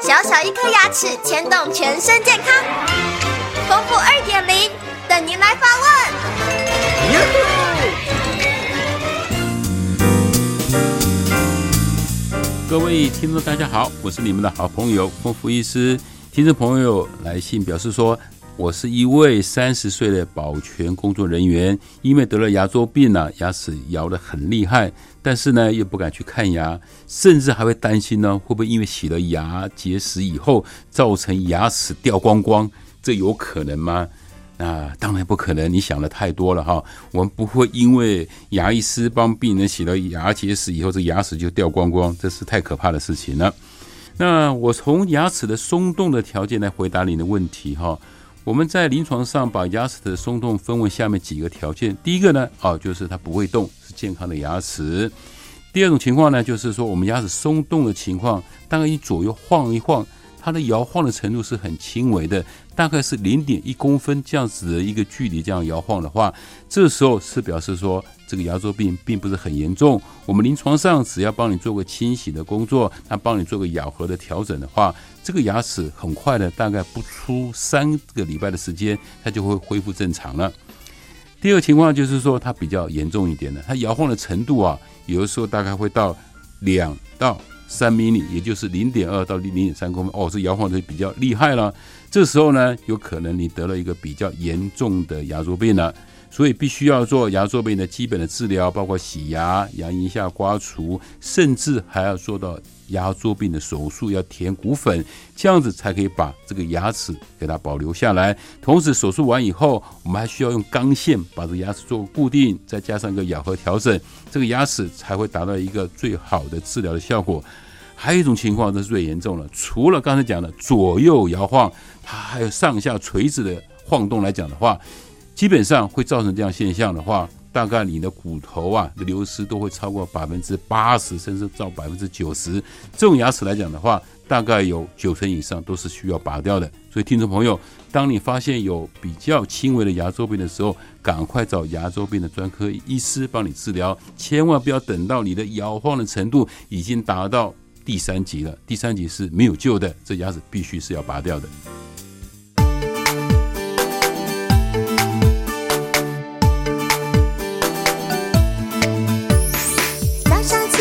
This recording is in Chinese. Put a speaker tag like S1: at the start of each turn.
S1: 小小一颗牙齿牵动全身健康，丰富二点零等您来发
S2: 问。各位听众，大家好，我是你们的好朋友丰富医师。听众朋友来信表示说。我是一位三十岁的保全工作人员，因为得了牙周病呢，牙齿摇得很厉害，但是呢又不敢去看牙，甚至还会担心呢会不会因为洗了牙结石以后造成牙齿掉光光，这有可能吗？那当然不可能，你想的太多了哈。我们不会因为牙医师帮病人洗了牙结石以后，这牙齿就掉光光，这是太可怕的事情了。那我从牙齿的松动的条件来回答你的问题哈。我们在临床上把牙齿的松动分为下面几个条件。第一个呢，啊，就是它不会动，是健康的牙齿。第二种情况呢，就是说我们牙齿松动的情况，大概一左右晃一晃。它的摇晃的程度是很轻微的，大概是零点一公分这样子的一个距离，这样摇晃的话，这时候是表示说这个牙周病并不是很严重。我们临床上只要帮你做个清洗的工作，那帮你做个咬合的调整的话，这个牙齿很快的，大概不出三个礼拜的时间，它就会恢复正常了。第二个情况就是说它比较严重一点的，它摇晃的程度啊，有的时候大概会到两到。三米米，也就是零点二到零点三公分，哦，这摇晃的比较厉害了。这时候呢，有可能你得了一个比较严重的牙周病了。所以必须要做牙周病的基本的治疗，包括洗牙、牙龈下刮除，甚至还要做到牙周病的手术，要填骨粉，这样子才可以把这个牙齿给它保留下来。同时手术完以后，我们还需要用钢线把这个牙齿做固定，再加上一个咬合调整，这个牙齿才会达到一个最好的治疗的效果。还有一种情况，这是最严重了，除了刚才讲的左右摇晃，它还有上下垂直的晃动来讲的话。基本上会造成这样现象的话，大概你的骨头啊的流失都会超过百分之八十，甚至到百分之九十。这种牙齿来讲的话，大概有九成以上都是需要拔掉的。所以，听众朋友，当你发现有比较轻微的牙周病的时候，赶快找牙周病的专科医师帮你治疗，千万不要等到你的摇晃的程度已经达到第三级了。第三级是没有救的，这牙齿必须是要拔掉的。